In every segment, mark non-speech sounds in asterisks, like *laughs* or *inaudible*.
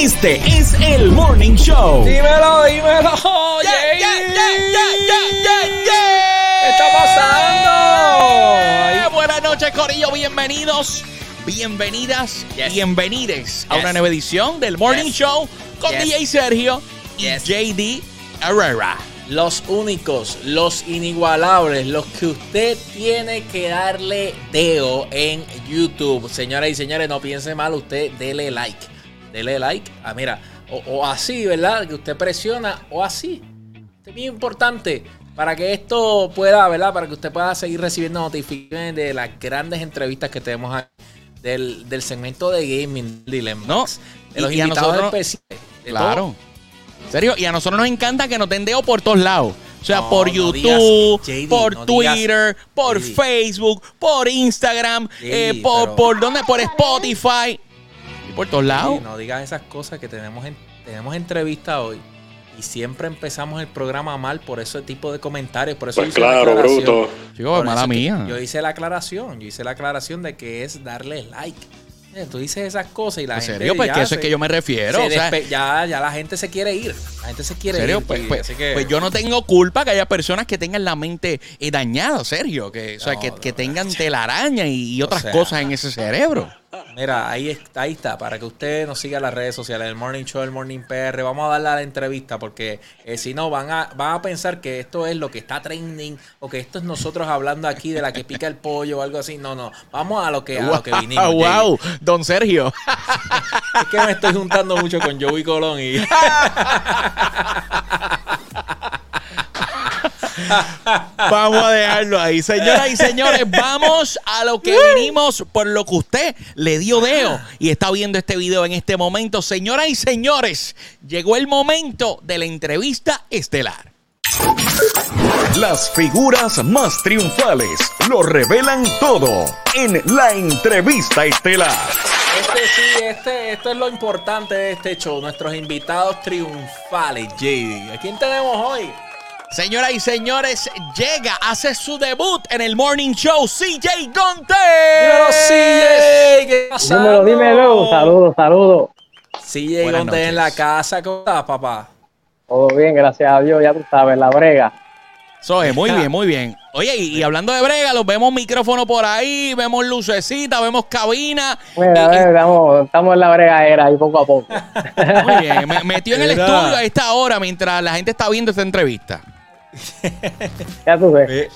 Este es el Morning Show. Dímelo, dímelo. Yeah, yeah, yeah, yeah, yeah, ¿Qué está pasando? Eh, Buenas noches, Corillo. Bienvenidos, bienvenidas, Yes. bienvenides a Yes. una nueva edición del Morning Yes. Show con. DJ Sergio y. JD Herrera. Los únicos, los inigualables, los que usted tiene que darle deo en YouTube. Señoras y señores, no piense mal, usted dele like. Dele like. Ah, mira, o, o así, ¿verdad? Que usted presiona o así. Esto es bien importante para que esto pueda, ¿verdad? Para que usted pueda seguir recibiendo notificaciones de las grandes entrevistas que tenemos aquí. Del, del segmento de Gaming Dilemma. No, De los y- y a invitados nosotros- especiales. de Claro. todo. Serio, y a nosotros nos encanta que nos den deo por todos lados. O sea, No, por no YouTube, digas, JD, por no digas, Twitter, por JD. Facebook, por Instagram, eh, por, pero- por dónde, por Spotify. Por todos lados. Sí, no digas esas cosas que tenemos en- tenemos entrevista hoy y siempre empezamos el programa mal por ese tipo de comentarios, por eso Pues claro, bruto. Mala mía. Yo hice la aclaración, yo hice la aclaración de que es darle like. Eh, Tú dices esas cosas y la ¿En gente serio? Pues ya que eso es que yo me refiero. se o sea, despe- ya, ya la gente se quiere ir. La gente se quiere ¿En serio? ir. Pues, pues- así que- pues yo no tengo culpa que haya personas que tengan la mente eh, dañada, serio. Que, o sea, No, que, no, que no. tengan telaraña y, y otras sea. cosas en ese cerebro. Mira, ahí está, ahí está, para que usted nos siga en las redes sociales, el Morning Show, el Morning PR. Vamos a darle a la entrevista porque eh, si no van a, van a pensar que esto es lo que está trending o que esto es nosotros hablando aquí de la que pica el pollo o algo así. No, no, vamos a lo que, a lo que vinimos. wow, don Sergio. Es que me estoy juntando mucho con Joey Colón y *laughs* Vamos a dejarlo ahí. Señoras y señores, vamos a lo que vinimos por lo que usted le dio deo y está viendo este video en este momento. Señoras y señores, llegó el momento de la entrevista estelar. Las figuras más triunfales lo revelan todo en la entrevista estelar. este sí, este, esto es lo importante de este show, nuestros invitados triunfales, JD. ¿A quién tenemos hoy? Señoras y señores, llega, hace su debut en el Morning Show, CJ Gonte. Dímelo, CJ. ¿Qué pasa? Dímelo, dímelo. Saludos, saludos. CJ Buenas Gonte en la casa. ¿Cómo estás, papá? Todo bien, gracias a Dios. Ya tú sabes, la brega. Soy, muy bien, muy bien. Oye, y, y hablando de brega, los vemos micrófono por ahí, vemos lucecita, vemos cabina. Mira, Y- estamos, estamos en la bregadera ahí poco a poco. Muy bien, me metió en el estudio a esta hora mientras la gente está viendo esta entrevista. *laughs* ya tú ves.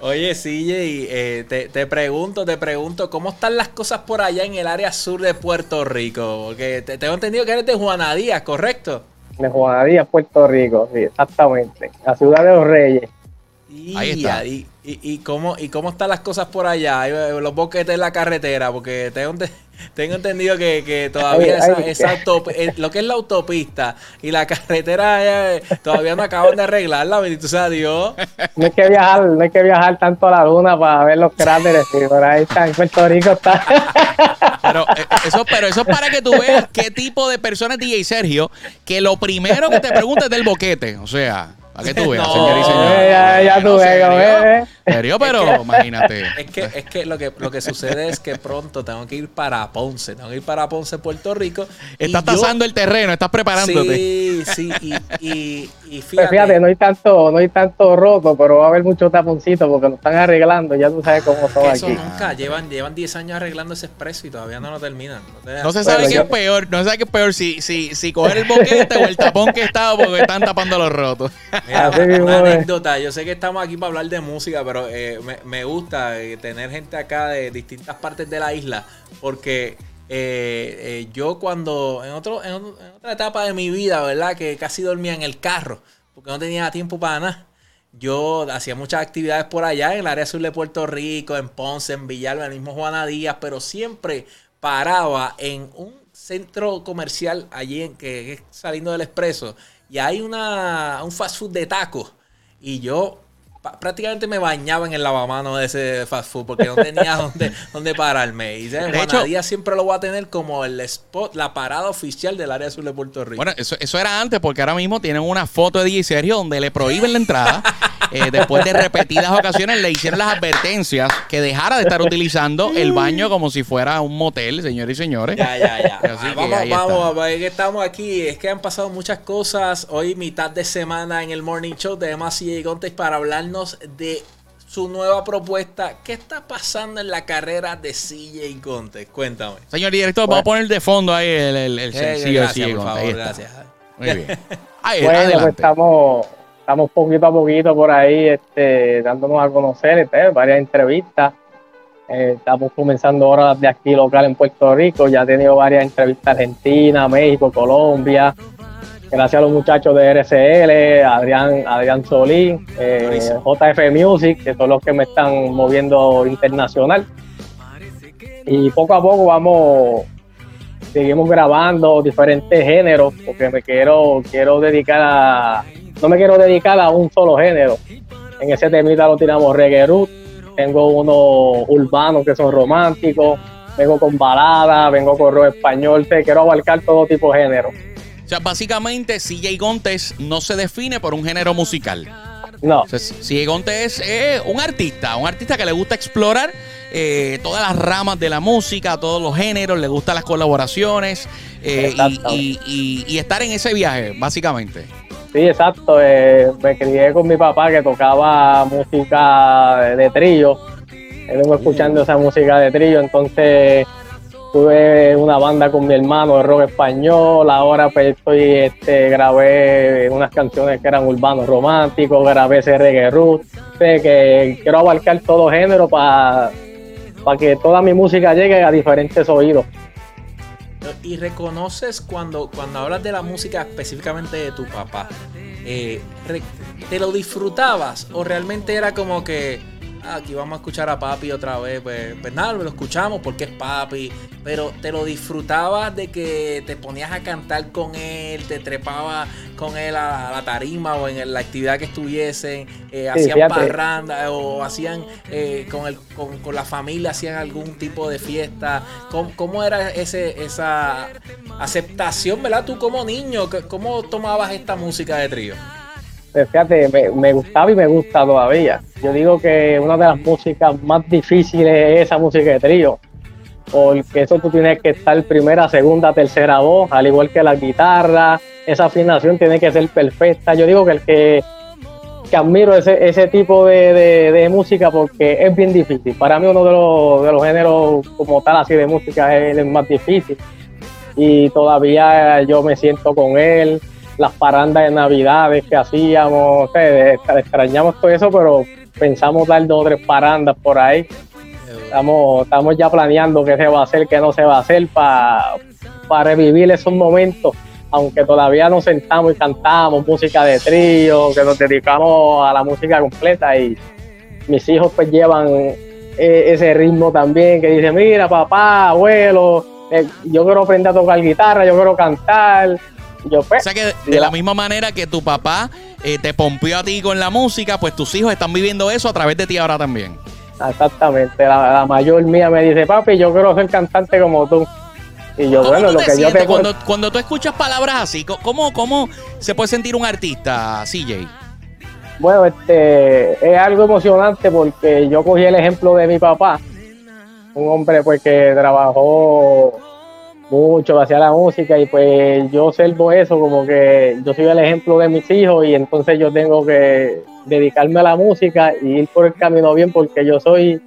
Oye, CJ, eh, te, te pregunto, te pregunto, ¿cómo están las cosas por allá en el área sur de Puerto Rico? Porque te, tengo entendido que eres de Juana Díaz, ¿correcto? De Juana Díaz, Puerto Rico, sí, exactamente. La ciudad de los reyes. Y, Ahí está. Y, y- y cómo, ¿Y cómo están las cosas por allá? Eh, Los boquetes en la carretera, porque tengo, ente- *laughs* tengo entendido que, que todavía Ay, esa, ay. esa autop- eh, lo que es la autopista y la *laughs* carretera eh, todavía no acaban de arreglarla, bendito sea Dios. No hay que viajar, no hay que viajar tanto a la luna para ver los cráteres. sí, por ahí está, en Puerto Rico está. Pero eso, pero eso es para que tú veas qué tipo de persona es DJ Sergio, que lo primero que te pregunta es del boquete. O sea, para que tú veas, No. señor y señor. Ya, ya tú ves, ¿serio? Pero *laughs* imagínate. Es que, es que lo que lo que sucede es que pronto tengo que ir para Ponce, tengo que ir para Ponce, Puerto Rico. Estás yo- tasando el terreno, estás preparándote. Sí, sí, y, y, y Pues fíjate, fíjate, no hay tanto, no hay tanto roto, pero va a haber mucho taponcito porque lo están arreglando. Ya tú sabes cómo son eso aquí. nunca, llevan, llevan 10 años arreglando ese expreso y todavía no lo terminan. No te- No se sabe Bueno, qué yo- es peor, no se sabe qué es peor si, si, si coger el boquete o el tapón que está porque están tapando los rotos. Mira, Así una, mismo una anécdota. Yo sé que estamos aquí para hablar de música, pero eh, me, gusta eh, tener gente acá de distintas partes de la isla, porque eh, yo cuando en, en, otra etapa de mi vida, ¿verdad? Que casi dormía en el carro, porque no tenía tiempo para nada. Yo hacía muchas actividades por allá en el área sur de Puerto Rico, en Ponce, en Villalba, en el mismo Juana Díaz, pero siempre paraba en un centro comercial allí en que es saliendo del expreso y hay una un fast food de tacos y yo prácticamente me bañaba en el lavamanos de ese fast food porque no tenía *laughs* dónde, dónde pararme. Y ¿sabes? De Juana hecho- Díaz siempre lo voy a tener como el spot, la parada oficial del área sur de Puerto Rico. Bueno, eso, eso era antes porque ahora mismo tienen una foto de DJ Sergio donde le prohíben la entrada. *laughs* Eh, después de repetidas ocasiones le hicieron las advertencias que dejara de estar utilizando el baño como si fuera un motel, señores y señores. Ya, ya, ya. Así que vamos, vamos, vamos, es que estamos aquí. Es que han pasado muchas cosas. Hoy, mitad de semana en el Morning Show, tenemos a CJ Gontes para hablarnos de su nueva propuesta. ¿Qué está pasando en la carrera de CJ Gontes? Cuéntame. Señor director, vamos a poner de fondo ahí el, el, el Eh, sencillo de gracias, Sigue por Gonte. Ahí favor, gracias. Muy bien. *laughs* Ahí, Bueno, pues estamos, estamos poquito a poquito por ahí este, dándonos a conocer, este, varias entrevistas. Eh, estamos comenzando ahora las de aquí local en Puerto Rico. Ya he tenido varias entrevistas Argentina, México, Colombia. Gracias a los muchachos de RCL, Adrián, Adrián Solín, eh. JF Music, que son los que me están moviendo internacional. Y poco a poco vamos, seguimos grabando diferentes géneros, porque me quiero, quiero dedicar a, no me quiero dedicar a un solo género. En ese temita lo tiramos reggae root, tengo unos urbanos que son románticos, vengo con balada, vengo con rock español, te quiero abarcar todo tipo de género. O sea, básicamente, CJ Gontes no se define por un género musical. No, O sea, CJ Gontes es eh, un artista, un artista que le gusta explorar eh, todas las ramas de la música, todos los géneros, le gustan las colaboraciones eh, y, Exacto. y- y- y estar en ese viaje, básicamente. sí, exacto. eh, me crié con mi papá que tocaba música de, de trillo. Él escuchando esa música de trillo, entonces tuve una banda con mi hermano de rock español, ahora pues estoy, este, grabé unas canciones que eran urbanos románticos, grabé ese reggae root, sé que quiero abarcar todo género para que toda mi música llegue a diferentes oídos. Y reconoces cuando, cuando hablas de la música específicamente de tu papá, eh, ¿te lo disfrutabas o realmente era como que "Ah, aquí vamos a escuchar a papi otra vez? Pues, pues nada, lo escuchamos porque es papi, pero ¿te lo disfrutabas de que te ponías a cantar con él, te trepabas con él a, la tarima o en la actividad que estuviesen, eh, Sí, hacían fíjate. parranda o hacían eh, con, el, con, con la familia, hacían algún tipo de fiesta? ¿Cómo, cómo era ese, esa aceptación, verdad? Tú como niño, ¿cómo tomabas esta música de trío? Fíjate, me, gustaba y me gusta todavía. Yo digo que una de las músicas más difíciles es esa música de trío, porque eso tú tienes que estar primera, segunda, tercera voz, al igual que la guitarra, esa afinación tiene que ser perfecta. Yo digo que el que, que admiro ese, ese tipo de música porque es bien difícil. Para mí uno de los, de los géneros como tal así de música es el más difícil y todavía yo me siento con él, las parandas de navidades que hacíamos, o extrañamos todo eso, pero pensamos dar dos o tres parandas por ahí. Estamos, estamos ya planeando qué se va a hacer, qué no se va a hacer para revivir esos momentos, aunque todavía nos sentamos y cantamos música de trío, que nos dedicamos a la música completa y mis hijos pues llevan eh, ese ritmo también, que dice, mira papá, abuelo, eh, yo quiero aprender a tocar guitarra, yo quiero cantar. Yo O pues, sea que de, la misma manera que tu papá eh, te pompió a ti con la música, pues tus hijos están viviendo eso a través de ti ahora también. exactamente, la, la mayor mía me dice, papi, yo quiero ser cantante como tú. Y yo, ¿Cómo bueno, lo que yo te cuando, cuando tú escuchas palabras así? ¿Cómo, ¿Cómo se puede sentir un artista, CJ? Bueno, este, es algo emocionante porque yo cogí el ejemplo de mi papá, un hombre pues que trabajó mucho, hacía la música y pues yo observo eso como que yo soy el ejemplo de mis hijos y entonces yo tengo que dedicarme a la música y ir por el camino bien porque yo soy,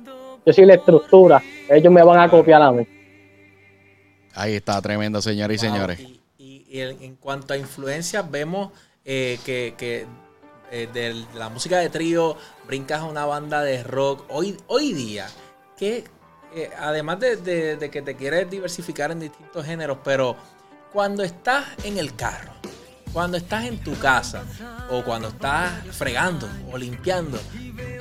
yo soy la estructura, ellos me van a copiar a mí. Ahí está, tremendo, señores y Wow, señores. Y, y- y en, cuanto a influencias, vemos eh, que, que, eh, de la música de trío brincas a una banda de rock. Hoy, hoy día, que eh, además de, de- de que te quieres diversificar en distintos géneros, pero cuando estás en el carro, cuando estás en tu casa o cuando estás fregando o limpiando,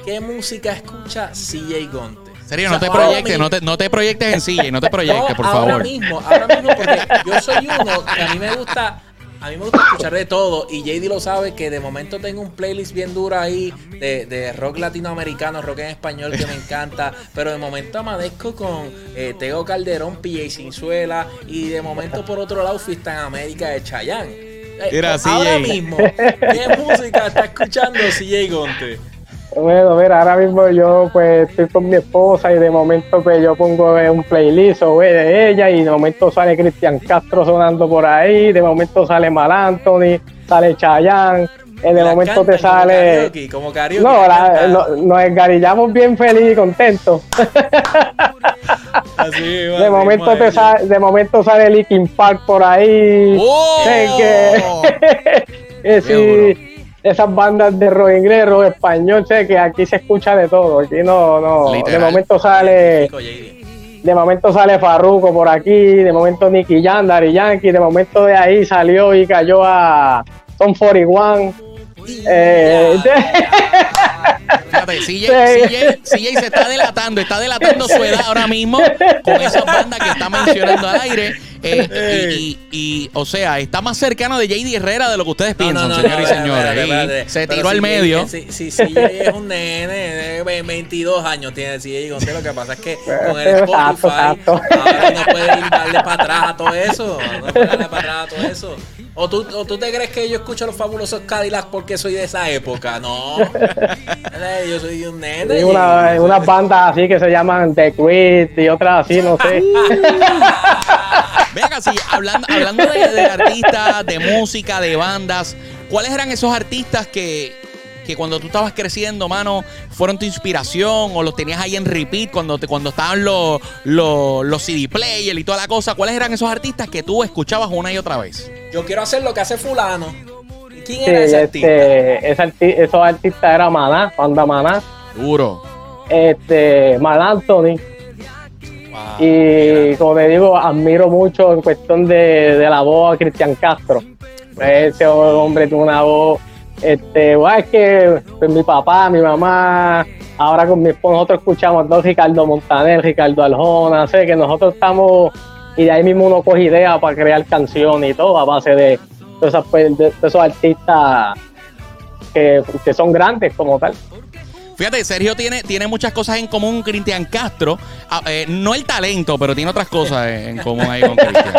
¿qué música escucha CJ Gonte? Serio, O sea, no te ahora proyectes, no te, no te proyectes en CJ, no te *laughs* proyectes, no, por ahora favor. mismo, ahora mismo, porque yo soy uno que a mí me gusta A mí me gusta escuchar de todo y JD lo sabe que de momento tengo un playlist bien duro ahí de, de rock latinoamericano, rock en español que me encanta, pero de momento amanezco con eh, Tego Calderón, PJ Sinzuela y de momento por otro lado Fiesta en América de Chayanne. Eh, Mira, ahora mismo, ¿qué música está escuchando CJ Gonte? Bueno, mira, ahora mismo yo pues estoy con mi esposa y de momento pues yo pongo eh, un playlist o, eh, de ella y de momento sale Cristian Castro sonando por ahí, de momento sale Mal Anthony, sale Chayanne, eh, de Las momento te como sale... karaoke, como karaoke, No, la- no- nos engarillamos bien feliz y contentos. Así mismo, De momento te sale, de momento sale Linkin Park por ahí. ¡Oh! Que, que *laughs* sí. Esas bandas de rock inglés, rock español, sé que aquí se escucha de todo. Aquí no, no. De momento sale, de momento sale Farruko por aquí, de momento Nicky Jam, Daddy Yankee, de momento de ahí salió y cayó a Son 41. Eh, *laughs* Fíjate, CJ, Sí. CJ, CJ se está delatando, está delatando su edad ahora mismo con esa banda que está mencionando al aire. Eh, y, y- y, o sea, está más cercano de JD Herrera de lo que ustedes piensan, señores y espérate, señores. espérate, Y espérate. se Pero tiró al si medio. Si, si, si es un nene de 22 años, tiene si Gonte, lo que pasa es que con el Spotify ahora no puede ir darle para atrás a todo eso. No puede darle para atrás a todo eso. ¿O tú, ¿O tú te crees que yo escucho los fabulosos Cadillacs porque soy de esa época? No. Yo soy un nene. y y- una, unas bandas así que se llaman The y otras así, no sé. *laughs* Venga, sí, hablando, hablando de, de artistas, de música, de bandas, ¿cuáles eran esos artistas que, que cuando tú estabas creciendo, mano, fueron tu inspiración o los tenías ahí en repeat cuando, te, cuando estaban los, los, los CD players y toda la cosa? ¿Cuáles eran esos artistas que tú escuchabas una y otra vez? Yo quiero hacer lo que hace fulano. ¿Y ¿Quién Sí, era ese artista? este, ese arti- esos artistas eran Maná, banda Maná, Duro. este, Mal Anthony. Wow, Y mira. como te digo, admiro mucho en cuestión de, de la voz a Cristian Castro. Ese hombre tiene una voz. Este, bueno, es que pues, mi papá, mi mamá, ahora con mi esposo, nosotros escuchamos dos Ricardo Montaner, Ricardo Aljona, sé que nosotros estamos, y de ahí mismo uno coge ideas para crear canciones y todo, a base de, pues, de- de esos artistas que, que son grandes como tal. Fíjate, Sergio tiene, tiene muchas cosas en común con Cristian Castro. Ah, eh, no el talento, pero tiene otras cosas en común ahí con Cristian. *laughs*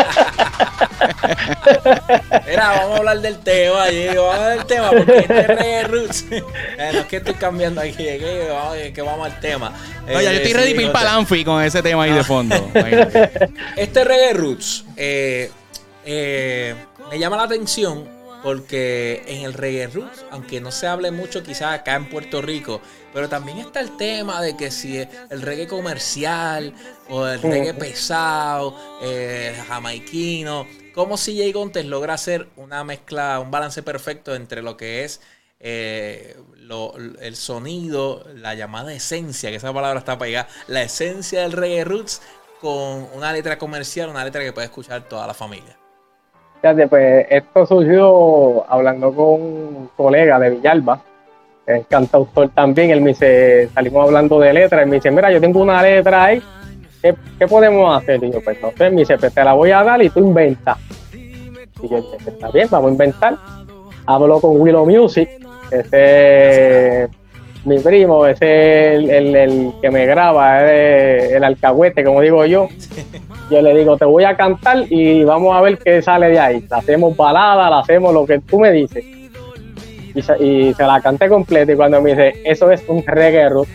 Mira, vamos a hablar del tema, y vamos a hablar del tema, porque este es reggae roots. *laughs* Eh, no es que estoy cambiando aquí, es que vamos, es que vamos al tema. No, ya yo Eh, estoy sí, ready para no. Lanfi con ese tema ahí de fondo. *laughs* Imagínate. Este reggae roots eh, eh, me llama la atención porque en el reggae roots, aunque no se hable mucho quizás acá en Puerto Rico, pero también está el tema de que si el reggae comercial o el reggae pesado, eh, jamaiquino, como si Jay Gontes logra hacer una mezcla, un balance perfecto entre lo que es eh, lo- el sonido, la llamada esencia, que esa palabra está pegada, la esencia del reggae roots con una letra comercial, una letra que puede escuchar toda la familia. Pues esto surgió hablando con un colega de Villalba, es cantautor también. Él me dice, salimos hablando de letras. Él me dice, mira, yo tengo una letra ahí. ¿Qué, podemos hacer? Y yo, pues no sé. Me dice, pues te la voy a dar y tú inventas. Y yo "Pues, está bien, vamos a inventar. Hablo con Willow Music, ese es mi primo, ese es el, el- el que me graba, es el alcahuete, como digo yo. *laughs* Yo le digo, te voy a cantar y vamos a ver qué sale de ahí. La hacemos balada, la hacemos lo que tú me dices. Y se, y se la canté completa y cuando me dice, eso es un reggae rock.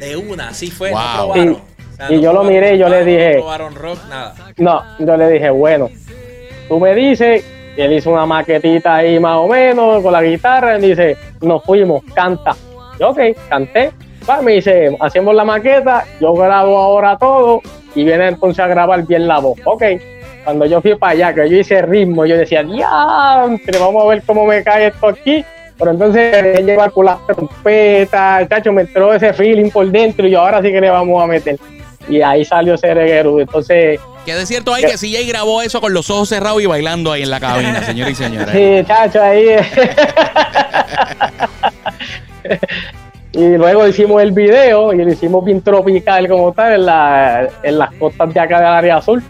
De una, así fue, Wow. no probaron. O sea, Y no yo lo miré y yo le dije- No probaron rock, nada. No, yo le dije, bueno, tú me dices, y él hizo una maquetita ahí más o menos con la guitarra, y me dice, nos fuimos, canta. Yo, ok, canté. Va, me dice, hacemos la maqueta, yo grabo ahora todo y viene entonces a grabar bien la voz. Ok, cuando yo fui para allá, que yo hice ritmo, yo decía, diantre, vamos a ver cómo me cae esto aquí. Pero entonces él llevar por la trompeta, chacho, me entró ese feeling por dentro y yo ahora sí que le vamos a meter. Y ahí salió ese reguero. Entonces, Que de cierto hay que CJ grabó eso con los ojos cerrados y bailando ahí en la cabina, *laughs* señores y señores. Sí, chacho, ahí. *laughs* *laughs* y luego hicimos el video y lo hicimos bien tropical como tal en, la, en las costas de acá del área azul.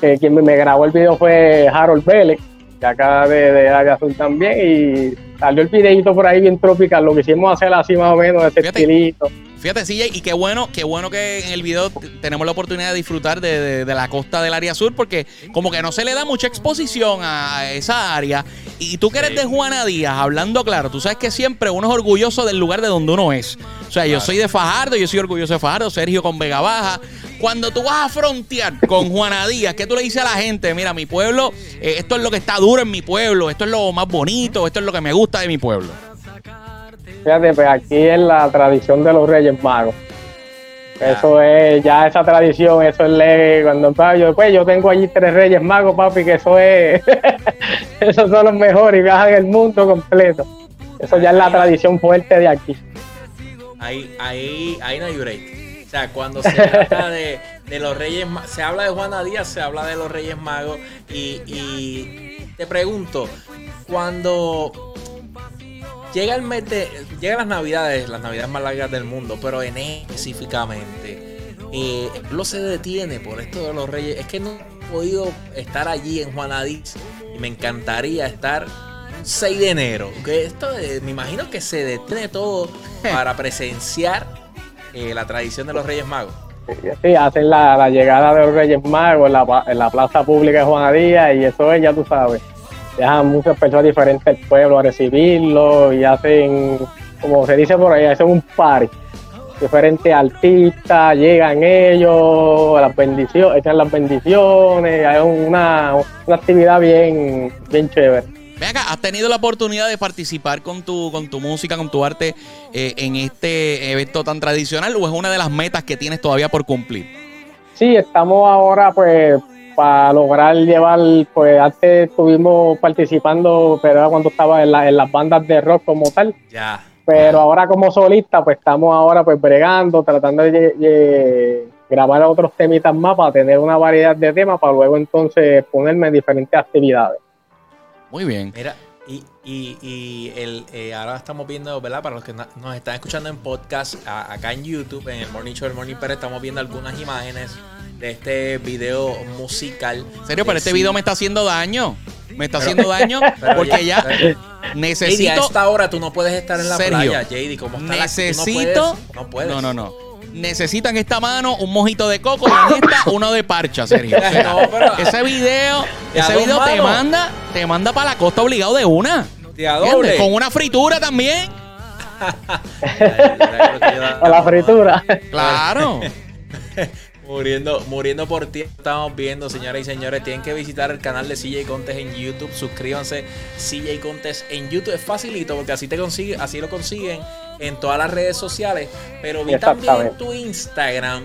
Que quien me grabó el video fue Harold Vélez, de acá de, de Área Azul también. Y salió el videito por ahí bien tropical, lo que hicimos hacer así más o menos, ese Fíjate. estilito. Fíjate, CJ, y qué bueno, qué bueno que en el video tenemos la oportunidad de disfrutar de, de- de la costa del área sur, porque como que no se le da mucha exposición a esa área. Y tú que eres Sí. de Juana Díaz, hablando claro, tú sabes que siempre uno es orgulloso del lugar de donde uno es. O sea, yo soy de Fajardo, yo soy orgulloso de Fajardo, Sergio con Vega Baja. Cuando tú vas a frontear con Juana Díaz, ¿qué tú le dices a la gente? Mira, mi pueblo, eh, esto es lo que está duro en mi pueblo, esto es lo más bonito, esto es lo que me gusta de mi pueblo. Fíjate, pues aquí es la tradición de los Reyes Magos. Eso es, ya esa tradición, eso es ley. Cuando yo, pues yo tengo allí tres Reyes Magos, papi, que eso es, *laughs* esos son los mejores y viajan el mundo completo. Eso ya es la tradición fuerte de aquí. Ahí, ahí, ahí no hay break. O sea, cuando se trata de, de los Reyes se habla de Juana Díaz, se habla de los Reyes Magos. Y, y te pregunto, cuando llega el mes de, llegan las navidades, las navidades más largas del mundo, pero en específicamente, eh, lo se detiene por esto de los Reyes. Es que no he podido estar allí en Juana Díaz y me encantaría estar 6 de enero. Que esto eh, me imagino que se detiene todo *laughs* para presenciar eh, la tradición de los Reyes Magos. Sí, hacen la, llegada de los Reyes Magos en la, en la plaza pública de Juana Díaz y eso es, ya tú sabes, dejan muchas personas diferentes del pueblo a recibirlo y hacen, como se dice por ahí, hacen un party. Diferentes artistas, llegan ellos, las bendiciones, echan las bendiciones, hay una, una actividad bien, bien chévere. Ven acá, ¿has tenido la oportunidad de participar con tu, con tu música, con tu arte eh, en este evento tan tradicional o es una de las metas que tienes todavía por cumplir? Sí, estamos ahora pues para lograr llevar, pues antes estuvimos participando, pero era cuando estaba en, la- en las bandas de rock como tal, Ya. pero ahora como solista pues estamos ahora pues bregando, tratando de, de grabar otros temitas más para tener una variedad de temas para luego entonces ponerme en diferentes actividades. Muy bien. Mira, y, y, y el, eh, ahora estamos viendo, ¿verdad? Para los que nos están escuchando en podcast, a- acá en YouTube, en el Morning Show del Morning Pérez, estamos viendo algunas imágenes de este video musical. ¿En serio? Pero este video me está haciendo daño. Me está Pero- haciendo daño *laughs* porque ya pero- JD, a necesito... esta hora tú no puedes estar en la Sergio, playa, JD. ¿Cómo está la- Necesito... No puedes. No, puedes. No, no, no. Necesito en esta mano un mojito de coco y en esta uno de parcha, Sergio. O *laughs* sea, No, pero- ese video, De a ese dos video te manos. manda, te manda para la costa obligado de una. De a ¿Entiendes? doble. Con una fritura también. *laughs* A la fritura. Claro. *laughs* Muriendo, muriendo por ti, estamos viendo, señoras y señores. Tienen que visitar el canal de CJ Contes en YouTube. Suscríbanse, CJ Contes en YouTube. Es facilito porque así te consigue, así lo consiguen en todas las redes sociales. Pero vi también en tu Instagram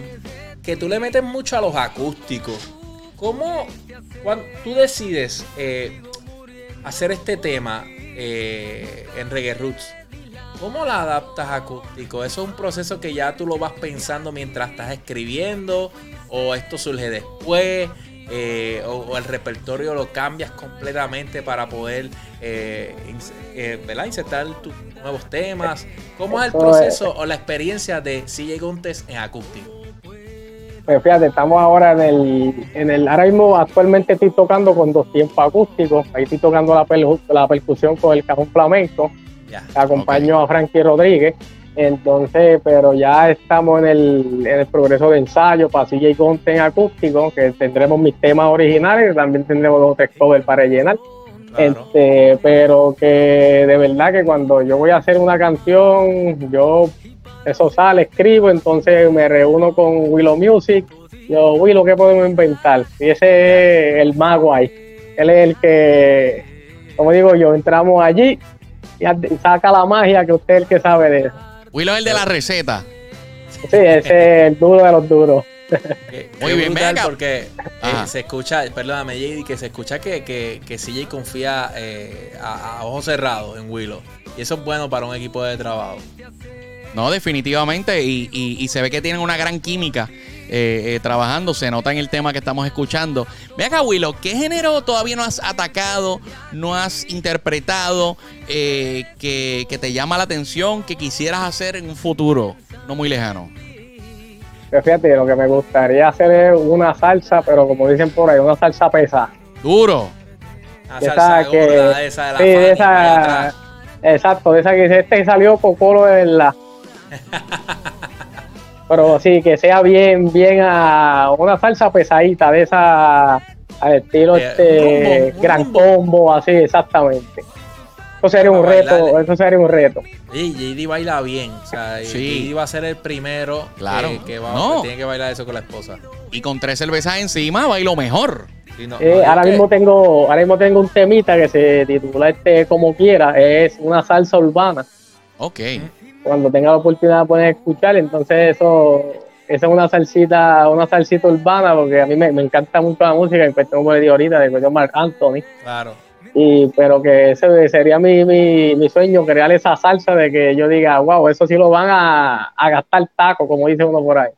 que tú le metes mucho a los acústicos. ¿Cómo cuando tú decides eh, hacer este tema eh, en Reggae Roots? ¿Cómo la adaptas a acústico? ¿Eso es un proceso que ya tú lo vas pensando mientras estás escribiendo? ¿O esto surge después? Eh, o, o el repertorio lo cambias completamente para poder eh, eh, ¿verdad? insertar tus nuevos temas? ¿Cómo es el Eso es- proceso o la experiencia de CJ Gontes en acústico? Pues fíjate, estamos ahora en el, en el, ahora mismo actualmente estoy tocando con dos tiempos acústicos, ahí estoy tocando la, percu- la percusión con el cajón flamenco, Ya. acompaño a Frankie Rodríguez, entonces, pero ya estamos en el, en el progreso de ensayo para CJ Conte en acústico, que tendremos mis temas originales, también tendremos dos covers para Claro. este, pero que de verdad que cuando yo voy a hacer una canción, yo eso sale, escribo, entonces me reúno con Willow Music. Yo, Willow, ¿qué podemos inventar? Y ese es el mago ahí. Él es el que, como digo yo, entramos allí y y saca la magia que usted es el que sabe de eso. Willow es el de la receta. Sí, ese es el duro de los duros. Qué- Muy qué bien, venga. porque eh, se escucha, perdóname JD, que se escucha que, que, que CJ confía eh, a, a ojos cerrados en Willow. Y eso es bueno para un equipo de trabajo. No, definitivamente. Y, y- y se ve que tienen una gran química eh, eh, trabajando. Se nota en el tema que estamos escuchando. Ve acá, Willow, ¿qué género todavía no has atacado, no has interpretado, eh, que, que te llama la atención, que quisieras hacer en un futuro no muy lejano? Pero fíjate, lo que me gustaría hacer es una salsa, pero como dicen por ahí, una salsa pesada. Duro. Salsa esa que, gorda, esa de la sí, de esa, exacto, de esa que dice, este salió Cocolo de verdad. Pero sí, que sea bien, bien a una salsa pesadita, de esa al estilo Eh, este rumbo, gran rumbo. combo, así exactamente. Eso sería un reto, eso sería un reto. Sí, JD baila bien. O sea, Sí. JD va a ser el primero Claro. que, que va, No. que tiene que bailar eso con la esposa. Y con tres cervezas encima, bailo mejor. Sí, no, Eh, no, ahora que- mismo tengo, ahora mismo tengo un temita que se titula este como quiera, es una salsa urbana. Ok. Cuando tenga la oportunidad pueden escuchar, entonces eso, esa es una salsita, una salsita urbana, porque a mí me, me encanta mucho la música, en cuestión como le ahorita, de cuestión Marc Anthony. Claro. Y, pero que ese sería mi, mi, mi sueño, crear esa salsa de que yo diga, wow, eso sí lo van a, a gastar taco, como dice uno por ahí.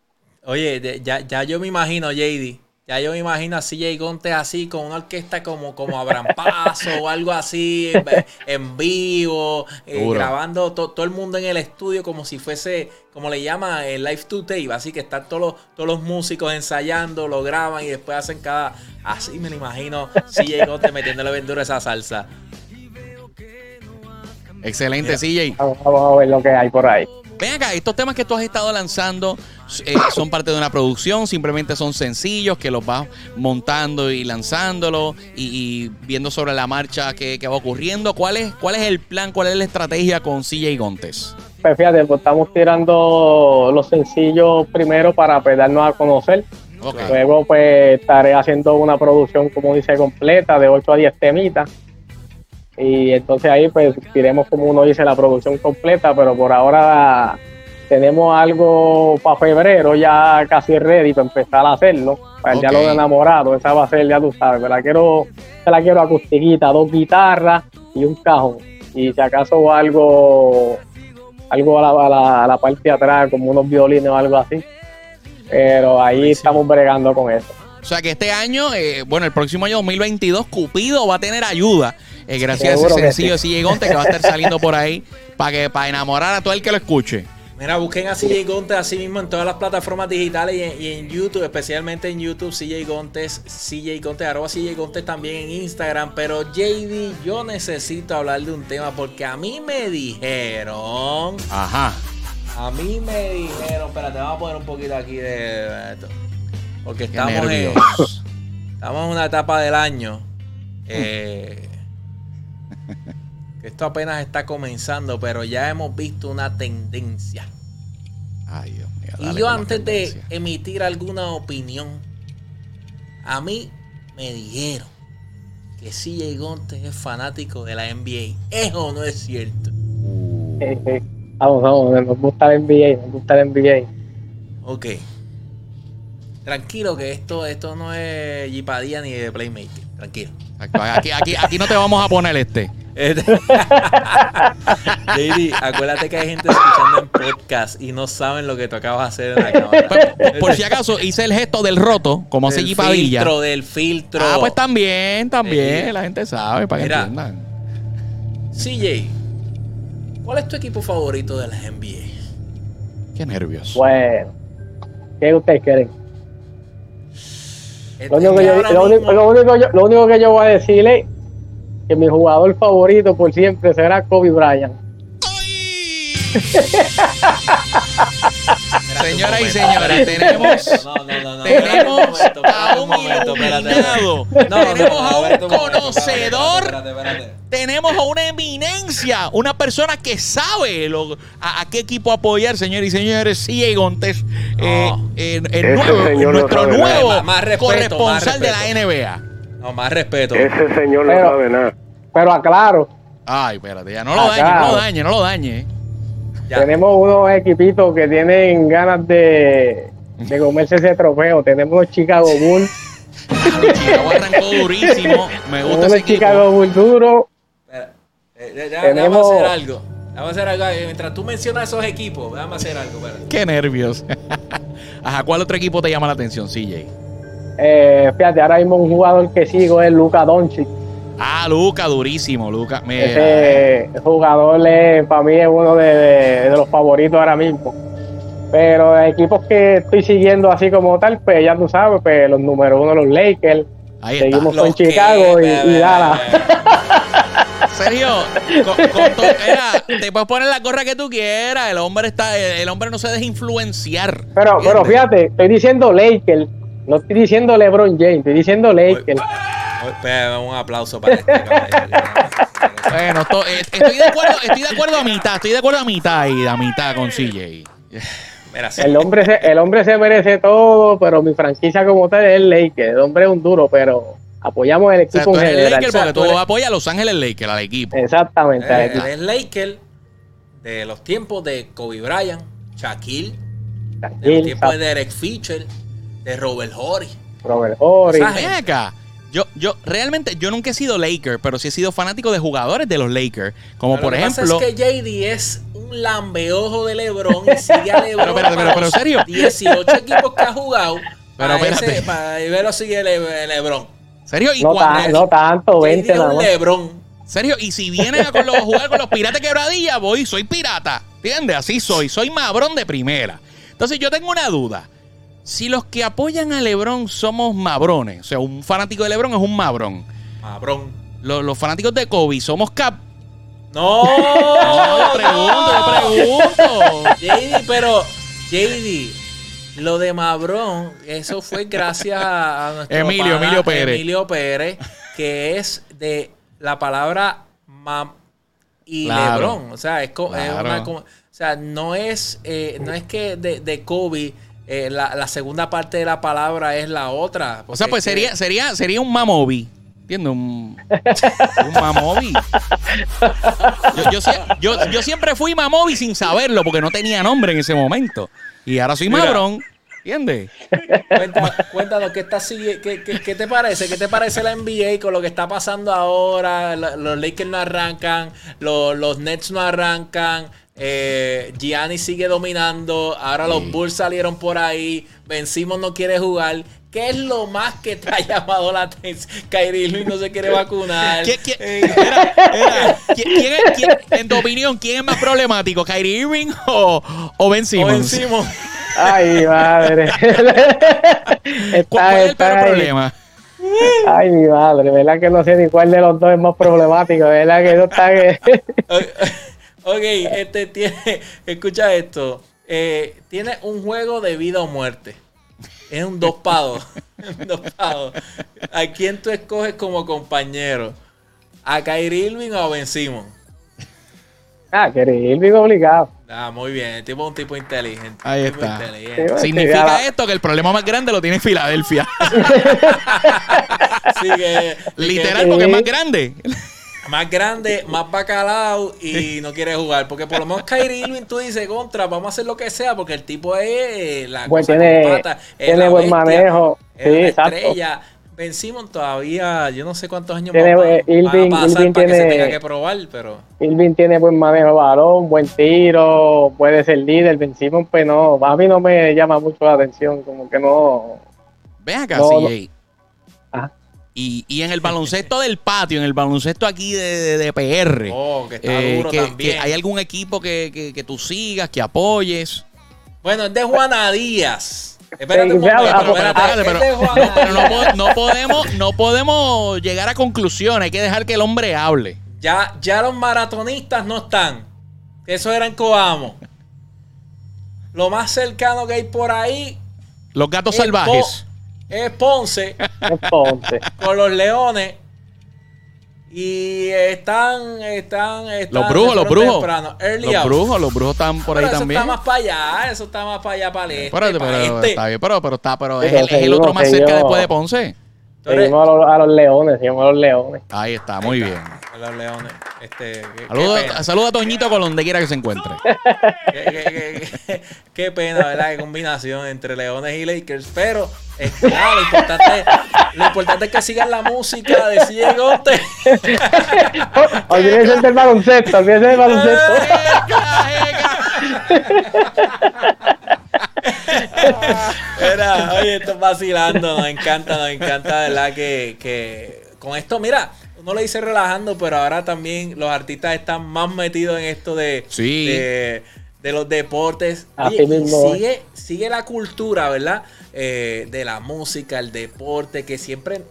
Oye, de- ya, ya yo me imagino, JD. Ya yo me imagino a CJ Gonte así, con una orquesta como, como Abraham Paso o algo así, en, en vivo, eh, Duro. grabando to- todo el mundo en el estudio como si fuese, como le llama, el live to tape. Así que están todos los, todos los músicos ensayando, lo graban y después hacen cada. Así me lo imagino, CJ Gonte metiéndole verdura a esa salsa. Excelente, CJ. Vamos, vamos a ver lo que hay por ahí. Ven acá, estos temas que tú has estado lanzando eh, son parte de una producción, simplemente son sencillos que los vas montando y lanzándolo y, y viendo sobre la marcha que, que va ocurriendo. ¿Cuál es, ¿Cuál es el plan, cuál es la estrategia con CJ Gontes? Pues fíjate, pues estamos tirando los sencillos primero para pues, darnos a conocer. Luego pues estaré haciendo una producción, como dice, completa de 8 a 10 temitas. Y entonces ahí pues iremos como uno dice la producción completa, pero por ahora tenemos algo para febrero ya casi ready para empezar a hacerlo. Para el diálogo de enamorado, esa va a ser, ya tú sabes, me la quiero, me la quiero acustiquita, dos guitarras y un cajón. Y si acaso algo, algo a la, a la, a la parte de atrás, como unos violines o algo así. Pero ahí Buenísimo. estamos bregando con eso. O sea que este año, eh, bueno, el próximo año 2022, Cupido va a tener ayuda. Eh, gracias Seguro a ese sencillo CJ Gontes que va a estar saliendo por ahí para que para enamorar a todo el que lo escuche. Mira, busquen a CJ Gontes así mismo en todas las plataformas digitales y en, y en YouTube, especialmente en YouTube, CJ Gontes, CJ Gontes, arroba CJ Gontes también en Instagram. Pero JD, yo necesito hablar de un tema porque a mí me dijeron, Ajá. a mí me dijeron, espérate, vamos a poner un poquito aquí de esto. Porque Qué estamos en, estamos en una etapa del año. eh, esto apenas está comenzando, pero ya hemos visto una tendencia. Ay, Dios mío. Y dale yo con la antes de emitir alguna opinión, a mí me dijeron que CJ Gonte es fanático de la NBA. ¿Es o no es cierto? Uh, Vamos, vamos, nos gusta el NBA, nos gusta el NBA. Ok. Tranquilo que esto, esto no es Jipadía ni de Playmaker. Tranquilo. Aquí, aquí, aquí no te vamos a poner este. Este- *laughs* JD, acuérdate que hay gente escuchando en podcast y no saben lo que tú acabas de hacer en la cámara. Por, por si acaso hice el gesto del roto, como hace del G. Padilla. filtro, del filtro. Ah, pues también, también. Sí. La gente sabe, para que entiendan. CJ, ¿cuál es tu equipo favorito de la NBA? Qué nervios. Bueno, ¿qué ustedes quieren? Lo Este, único, que yo, lo, único, lo único yo- lo único que yo voy a decirle es que mi jugador favorito por siempre será Kobe Bryant. Señoras y señores, tenemos, No, no, no, a un iluminado, tenemos a conocedor, tenemos a una eminencia, una persona que sabe lo- a, a qué equipo apoyar, señores y señores. CJ Gontes, eh, eh, el nuevo- nuestro nuevo Más- más respeto, corresponsal más de la. NBA. No, más respeto. Ese señor no Pero- sabe nada. Pero aclaro, Ay, espérate, ya no lo Acá. dañe, no lo dañe, no lo dañe. Ya. tenemos unos equipitos que tienen ganas de, de comerse ese trofeo. Tenemos los Chicago Bulls, Chicago arrancó durísimo. Me gusta ese equipo. Chicago Bulls duros. Espera, eh, ya- ya- Tenemos- Déjame hacer algo. Déjame hacer algo. Eh, Mientras tú mencionas esos equipos, déjame hacer algo. espérate. Qué nervios. *laughs* Ajá, ¿cuál otro equipo te llama la atención, CJ? Eh, fíjate, ahora mismo un jugador que sigo es Luca Doncic. Ah, Luca, durísimo, Luca. Mira, Ese jugador es, para mí es uno de, de- de los favoritos ahora mismo. Pero de equipos que estoy siguiendo así como tal, pues ya tú sabes, pues los número uno los Lakers, Ahí está. Seguimos Los con que- Chicago y, y Dallas. Sergio, con- con to- era, te puedes poner la gorra que tú quieras. El hombre está, el, el hombre no se deja influenciar. Pero, pero fíjate, estoy diciendo Lakers. No estoy diciendo LeBron James, estoy diciendo Lakers. Un aplauso para este caballero. Bueno, to- eh, estoy de acuerdo, estoy de acuerdo a mitad, estoy de acuerdo a mitad y a mitad con CJ. Mira, sí. El hombre, se, el hombre se merece todo, pero mi franquicia como tal es el Lakers. El hombre es un duro, pero apoyamos el O sea, equipo en general. Laker O sea, porque tú apoyas a Los Ángeles Lakers, al equipo. Exactamente. al Eh, equipo. Él es Laker de los tiempos de Kobe Bryant, Shaquille, de los tiempos de Derek Fisher, de Robert Horry. Robert Horry. O sea, acá. Yo, yo, realmente, yo nunca he sido Laker, pero sí he sido fanático de jugadores de los Lakers. Como Pero por lo que pasa ejemplo. es que JD es un lambeojo de LeBron y sigue a LeBron. *laughs* Pero, pero, pero, pero, ¿serio? 18 equipos que ha jugado. Pero, para, espérate. ese, para verlo sigue Le- LeBron. ¿Serio? ¿Y no, cuando- tan- no tanto, JD 20 es nada más. LeBron. ¿Serio? Y si vienen a, con los- a jugar con los piratas quebradilla, voy, soy pirata. ¿Entiendes? Así soy. Soy mabrón de primera. Entonces yo tengo una duda. Si los que apoyan a Lebron somos mabrones, o sea, un fanático de Lebron es un mabrón. Mabrón. Los, los fanáticos de Kobe somos cap. No, *laughs* No, pregunto, pregunto. JD, pero JD, lo de Mabrón, eso fue gracias a, nuestro Emilio, pana Emilio Pérez. Emilio Pérez, que es de la palabra mam y Claro. Lebrón. O sea, es, Claro. una o sea, no es, eh, no es que de, de Kobe eh, la, la segunda parte de la palabra es la otra. O sea, pues que- sería, sería, sería un mamobi. ¿Entiendes? Un, un mamobi. Yo, yo, sie- yo- yo siempre fui mamobi sin saberlo porque no tenía nombre en ese momento. Y ahora soy Mira. mabrón. ¿Entiendes? Cuenta- cuéntanos, ¿qué, está, sigue- qué, qué- qué te parece? ¿Qué te parece la NBA con lo que está pasando ahora? Los Lakers no arrancan, los, los Nets no arrancan, eh, Giannis sigue dominando, ahora los Bulls salieron por ahí, Vencimos no quiere jugar. ¿Qué es lo más que te ha llamado la atención? Kyrie Irving no se quiere vacunar. ¿Quién, quién- Eh, era- era- ¿quién- quién es- quién- en tu opinión, ¿quién es más problemático? ¿Kyrie Irving o, o Ben o Simmons? Ay, madre. *laughs* Está- ¿Cuál es el está peor ahí. problema? Ay, mi madre, ¿verdad que no sé ni cuál de los dos es más problemático? ¿Verdad que no está que... *laughs* ok, este tiene, escucha esto. Eh, tiene un juego de vida o muerte. Es un dos para dos. *laughs* Un dos. ¿A quién tú escoges como compañero? ¿A Kyrie Irving o a Ben Simmons? Ah, que Irving obligado. Ah, muy bien. El tipo es un tipo inteligente. Ahí tipo está. inteligente. Sí, Significa esto que el problema más grande lo tiene Filadelfia. *laughs* Así que- Literal, que porque es más grande. más grande, más bacalao y no quiere jugar. Porque por lo menos Kyrie Irving tú dices contra, vamos a hacer lo que sea, porque el tipo es eh, la Pues cosa tiene- con es tiene la buen manejo. es Sí, una exacto. estrella. Ben Simmons todavía, yo no sé cuántos años Tiene, más eh, Irving- va a pasar Irving para que se tiene- tenga que probar, pero Irving tiene buen manejo de balón, buen tiro, puede ser líder. Ben Simmons, pues no, a mí no me llama mucho la atención, como que no. Ven acá, No, CJ. Ajá. Y, y en el *laughs* baloncesto del patio, en el baloncesto aquí de, de- de PR, oh, que está eh, duro que- también. que ¿hay algún equipo que, que- que tú sigas, que apoyes? Bueno, es de Juana Díaz. Espérate un momento, pero- Pero no, podemos, no podemos llegar a conclusiones, hay que dejar que el hombre hable. Ya, ya los maratonistas no están. Eso era en Coamo. Lo más cercano que hay por ahí Los gatos es salvajes. Po- es Ponce Es Ponce. con los leones. Y están, están, están Los brujos, los brujos. temprano. Early Los out. brujos, los brujos están por Pero ahí eso también. está más para allá, eso está más para allá, para el este. Espérate, para pero, este. está bien, pero, pero está, pero es el, es el seguimos, otro más cerca después de Ponce. Seguimos a los, a los leones, seguimos a los leones. Ahí está, muy bien. Los leones. Este, qué- Saluda, qué pena. saluda a Toñito con donde quiera que se encuentre. *laughs* Qué, qué- qué- qué- qué pena, ¿verdad? Qué combinación entre Leones y Lakers. Pero, este, lo, importante, lo importante es que sigan la música de CJ Gonte. Olvídense del baloncesto, olvídense del baloncesto. Mira, oye, esto es vacilando, nos encanta, nos encanta, ¿verdad? Que, que con esto, mira, uno le dice relajando, pero ahora también los artistas están más metidos en esto de, Sí. de, de los deportes. Oye, mismo sigue, sigue la cultura, ¿verdad? Eh, de la música, el deporte, que siempre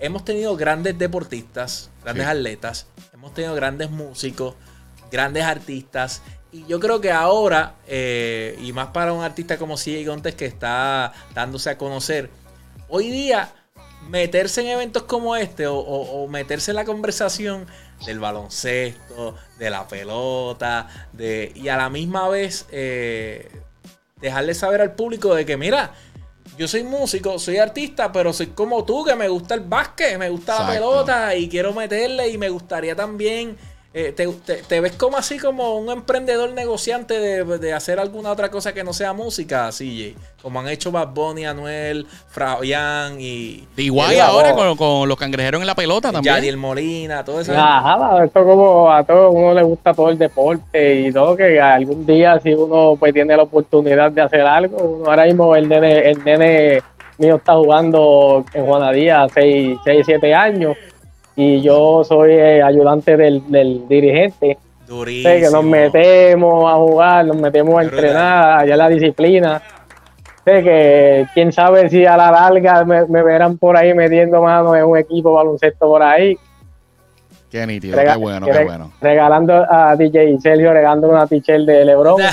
hemos tenido grandes deportistas, grandes Sí. atletas, hemos tenido grandes músicos, grandes artistas. Y yo creo que ahora, eh, y más para un artista como CJ Gontes que está dándose a conocer, hoy día meterse en eventos como este o, o- o meterse en la conversación del baloncesto, de la pelota, de, y a la misma vez eh, dejarle saber al público de que, mira, yo soy músico, soy artista, pero soy como tú, que me gusta el básquet, me gusta la pelota y quiero meterle y me gustaría también... eh, te, te- te ves como así como un emprendedor negociante de, de hacer alguna otra cosa que no sea música, CJ. Como han hecho Bad Bunny, Anuel, Fabián y... Igual y ahora con, con los cangrejeros en la pelota también. Yadiel Molina, todo eso. Nada, esto como a todo uno le gusta todo el deporte y todo, que algún día si uno pues tiene la oportunidad de hacer algo, uno ahora mismo el nene, el nene mío está jugando en Juanadía 6, 6 7 años y yo soy eh, ayudante del, del dirigente. Durísimo. Sé que nos metemos a jugar, nos metemos a entrenar, allá la disciplina. Sé que quién sabe si a la larga me, me verán por ahí metiendo mano en un equipo baloncesto por ahí. Qué nítido, Rega- qué bueno, qué re- bueno. Regalando a DJ Sergio, regalando una t-shirt de LeBron. *laughs*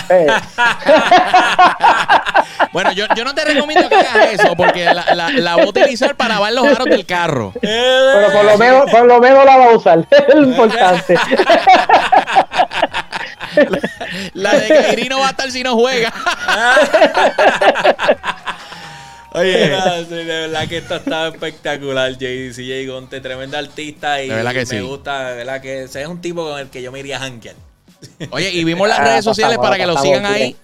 Bueno, yo, yo no te recomiendo que hagas eso porque la, la, la voy a utilizar para lavar los aros del carro. Pero por lo menos, por lo menos la va a usar. *laughs* Es lo importante. *laughs* La de Kairi no va a estar si no juega. *laughs* Oye, sí, de verdad que esto estaba espectacular, JCJ Gonte, tremendo artista y De verdad que me sí. gusta, de verdad que ese es un tipo con el que yo me iría a jankear. oye, y vimos las Ah, redes sociales para que lo sigan ahí.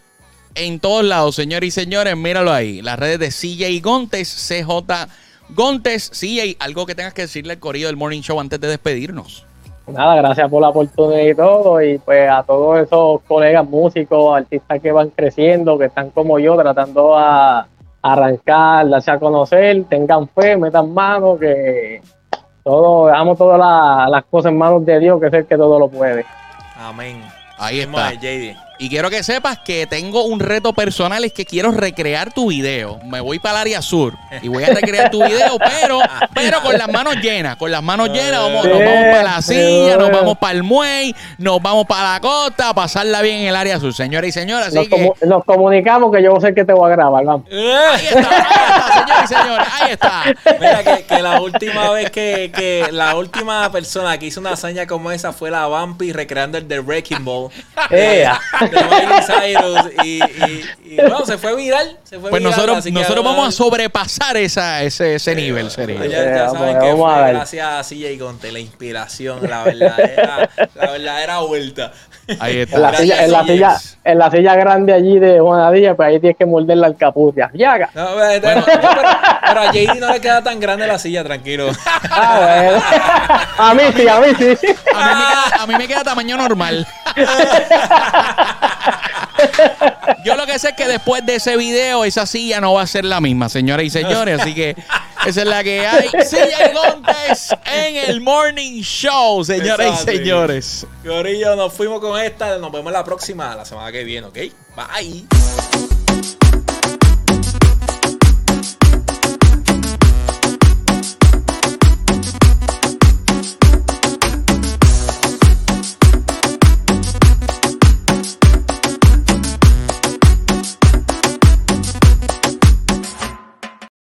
En todos lados, señores y señores. Míralo ahí. Las redes de CJ Gontes, CJ Gontes. CJ, algo que tengas que decirle al corillo del Morning Show antes de despedirnos. Nada, gracias por la oportunidad y todo. Y pues a todos esos colegas músicos, artistas que van creciendo, que están como yo, tratando a arrancar, darse a conocer, tengan fe, metan mano, que todo, dejamos todas la- las cosas en manos de Dios, que es el que todo lo puede. Amén. Ahí está. JD. Y quiero que sepas que tengo un reto personal, es que quiero recrear tu video. Me voy para el área sur y voy a recrear tu video, pero, pero con las manos llenas, con las manos llenas, vamos, nos vamos para la silla, nos vamos para el muelle, nos vamos para la costa, a pasarla bien en el área sur, señores y señores. Así Nos, que comu- nos comunicamos que yo sé que te voy a grabar, vamos. ahí está, ahí está, señores y señores, ahí está. Mira que, que la última vez que, que la última persona que hizo una hazaña como esa fue la Vampi recreando el de Wrecking Ball Ea. De Miley Cyrus y, y, y, *laughs* bueno, se fue viral. Se fue Pues viral, nosotros, así que nosotros vamos a sobrepasar esa, ese, ese nivel, sería. Ya, ya Vamos, saben que vamos a fue gracias a CJ Conte, la inspiración, la verdadera, la verdadera vuelta. Ahí está. En la, silla, en, la silla, en la silla grande allí de Juanadilla, pues ahí tienes que morderla al capucha. ¡Yaga! No, pero, pero- pero a JD no le queda tan grande la silla, tranquilo. Ah, bueno. a mí sí, a mí sí. A mí, me queda, a mí me queda tamaño normal. Yo lo que sé es que después de ese video, esa silla no va a ser la misma, señoras y señores. Así que esa es la que hay. Silla Gontes en el Morning Show, señoras y señores. Corillo, nos fuimos con esta. Nos vemos la próxima, la semana que viene, ¿ok? Bye.